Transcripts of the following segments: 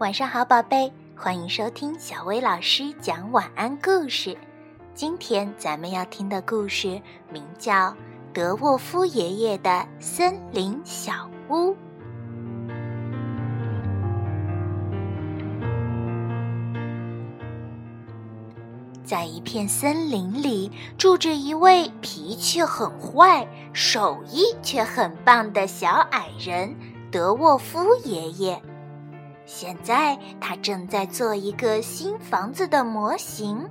晚上好，宝贝，欢迎收听小薇老师讲晚安故事。今天咱们要听的故事名叫《德沃夫爷爷的森林小屋》。在一片森林里，住着一位脾气很坏、手艺却很棒的小矮人德沃夫爷爷。现在他正在做一个新房子的模型。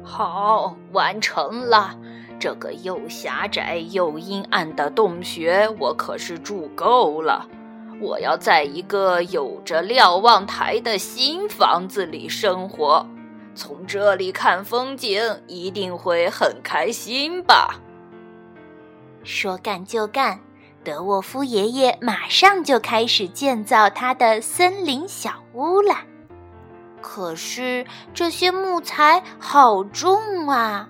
好，完成了。这个又狭窄又阴暗的洞穴，我可是住够了。我要在一个有着瞭望台的新房子里生活，从这里看风景，一定会很开心吧。说干就干。德沃夫爷爷马上就开始建造他的森林小屋了。可是这些木材好重啊！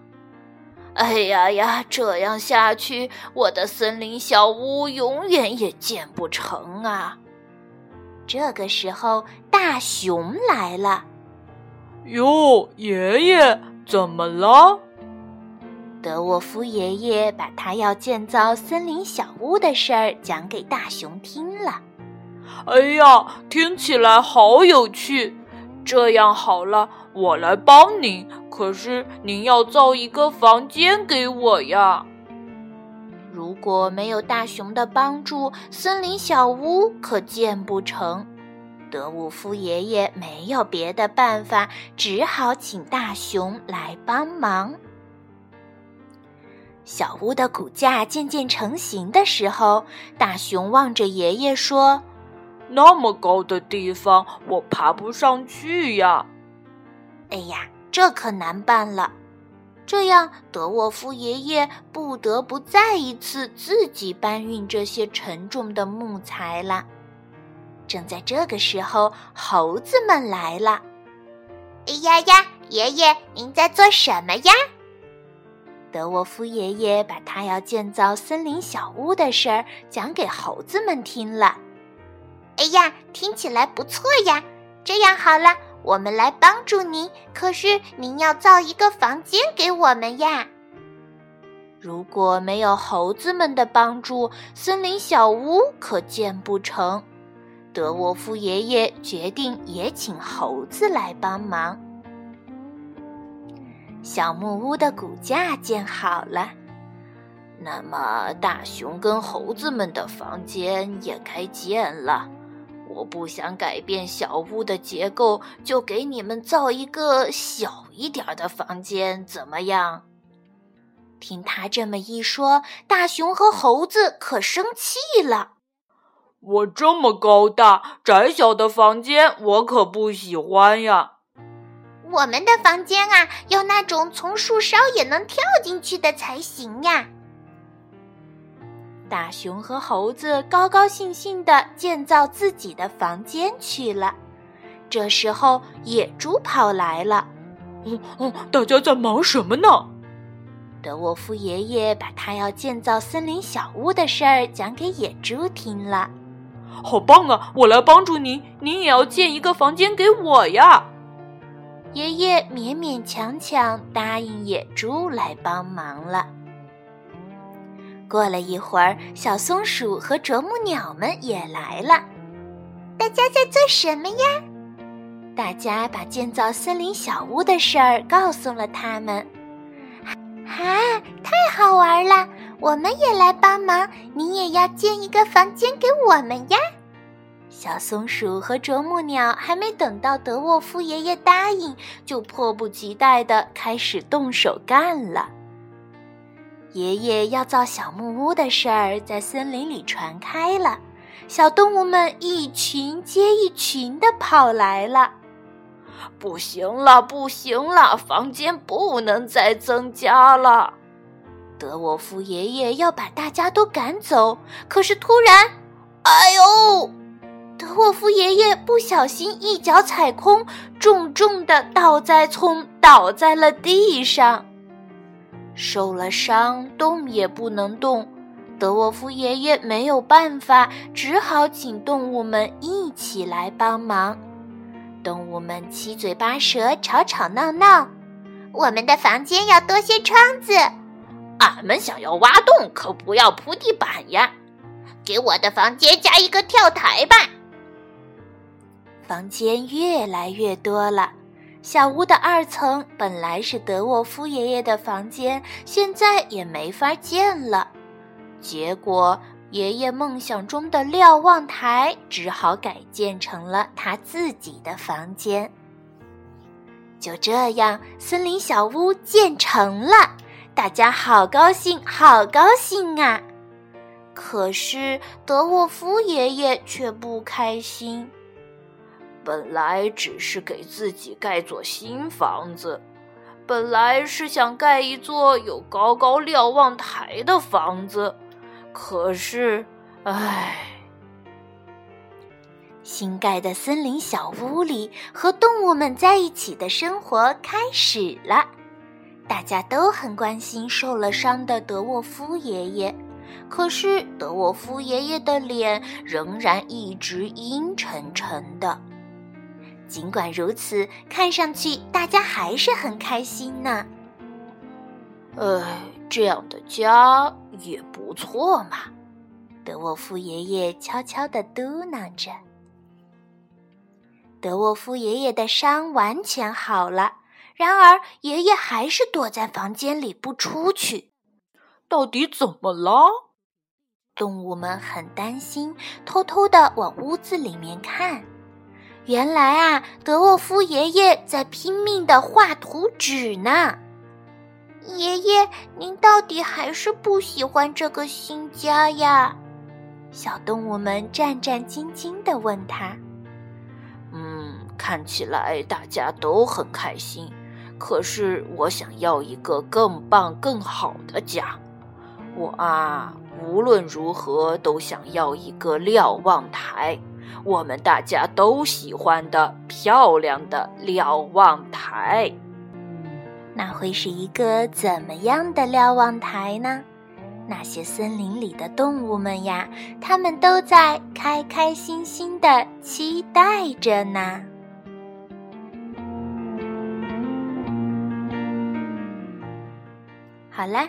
哎呀呀，这样下去，我的森林小屋永远也建不成啊！这个时候，大熊来了。哟，爷爷，怎么了？德沃夫爷爷把他要建造森林小屋的事儿讲给大熊听了。哎呀，听起来好有趣！这样好了，我来帮您。可是您要造一个房间给我呀。如果没有大熊的帮助，森林小屋可建不成。德沃夫爷爷没有别的办法，只好请大熊来帮忙。小屋的骨架渐渐成型的时候，大熊望着爷爷说：“那么高的地方，我爬不上去呀！”哎呀，这可难办了。这样，德沃夫爷爷不得不再一次自己搬运这些沉重的木材了。正在这个时候，猴子们来了。“哎呀呀，爷爷，您在做什么呀？”德沃夫爷爷把他要建造森林小屋的事儿讲给猴子们听了。哎呀，听起来不错呀！这样好了，我们来帮助您。可是您要造一个房间给我们呀。如果没有猴子们的帮助，森林小屋可建不成。德沃夫爷爷决定也请猴子来帮忙。小木屋的骨架建好了，那么大熊跟猴子们的房间也该建了。我不想改变小屋的结构，就给你们造一个小一点的房间，怎么样？听他这么一说，大熊和猴子可生气了。我这么高大窄小的房间，我可不喜欢呀。我们的房间啊，要那种从树梢也能跳进去的才行呀！大熊和猴子高高兴兴地建造自己的房间去了。这时候，野猪跑来了。哦哦，大家在忙什么呢？德沃夫爷爷把他要建造森林小屋的事儿讲给野猪听了。好棒啊！我来帮助您，您也要建一个房间给我呀！爷爷勉勉强强答应野猪来帮忙了。过了一会儿，小松鼠和啄木鸟们也来了。大家在做什么呀？大家把建造森林小屋的事儿告诉了他们。啊，太好玩了！我们也来帮忙，你也要建一个房间给我们呀。小松鼠和啄木鸟还没等到德沃夫爷爷答应，就迫不及待地开始动手干了。爷爷要造小木屋的事儿在森林里传开了，小动物们一群接一群地跑来了。不行了，不行了，房间不能再增加了。德沃夫爷爷要把大家都赶走，可是突然，哎呦！德沃夫爷爷不小心一脚踩空，重重的倒栽葱，倒在了地上，受了伤，动也不能动。德沃夫爷爷没有办法，只好请动物们一起来帮忙。动物们七嘴八舌，吵吵闹闹。我们的房间要多些窗子，俺们想要挖洞，可不要铺地板呀。给我的房间加一个跳台吧。房间越来越多了。小屋的二层本来是德沃夫爷爷的房间，现在也没法建了。结果，爷爷梦想中的瞭望台只好改建成了他自己的房间。就这样，森林小屋建成了，大家好高兴，好高兴啊！可是德沃夫爷爷却不开心。本来只是给自己盖座新房子，本来是想盖一座有高高瞭望台的房子，可是，唉，新盖的森林小屋里和动物们在一起的生活开始了。大家都很关心受了伤的德沃夫爷爷，可是德沃夫爷爷的脸仍然一直阴沉沉的。尽管如此，看上去大家还是很开心呢。哎，这样的家也不错嘛。德沃夫爷爷悄悄地嘟囔着。德沃夫爷爷的伤完全好了，然而爷爷还是躲在房间里不出去。到底怎么了？动物们很担心，偷偷地往屋子里面看。原来啊，德沃夫爷爷在拼命的画图纸呢。爷爷，您到底还是不喜欢这个新家呀？小动物们战战兢兢地问他。嗯，看起来大家都很开心，可是我想要一个更棒、更好的家。我啊，无论如何都想要一个瞭望台。我们大家都喜欢的漂亮的瞭望台，那会是一个怎么样的瞭望台呢？那些森林里的动物们呀，他们都在开开心心的期待着呢。好啦，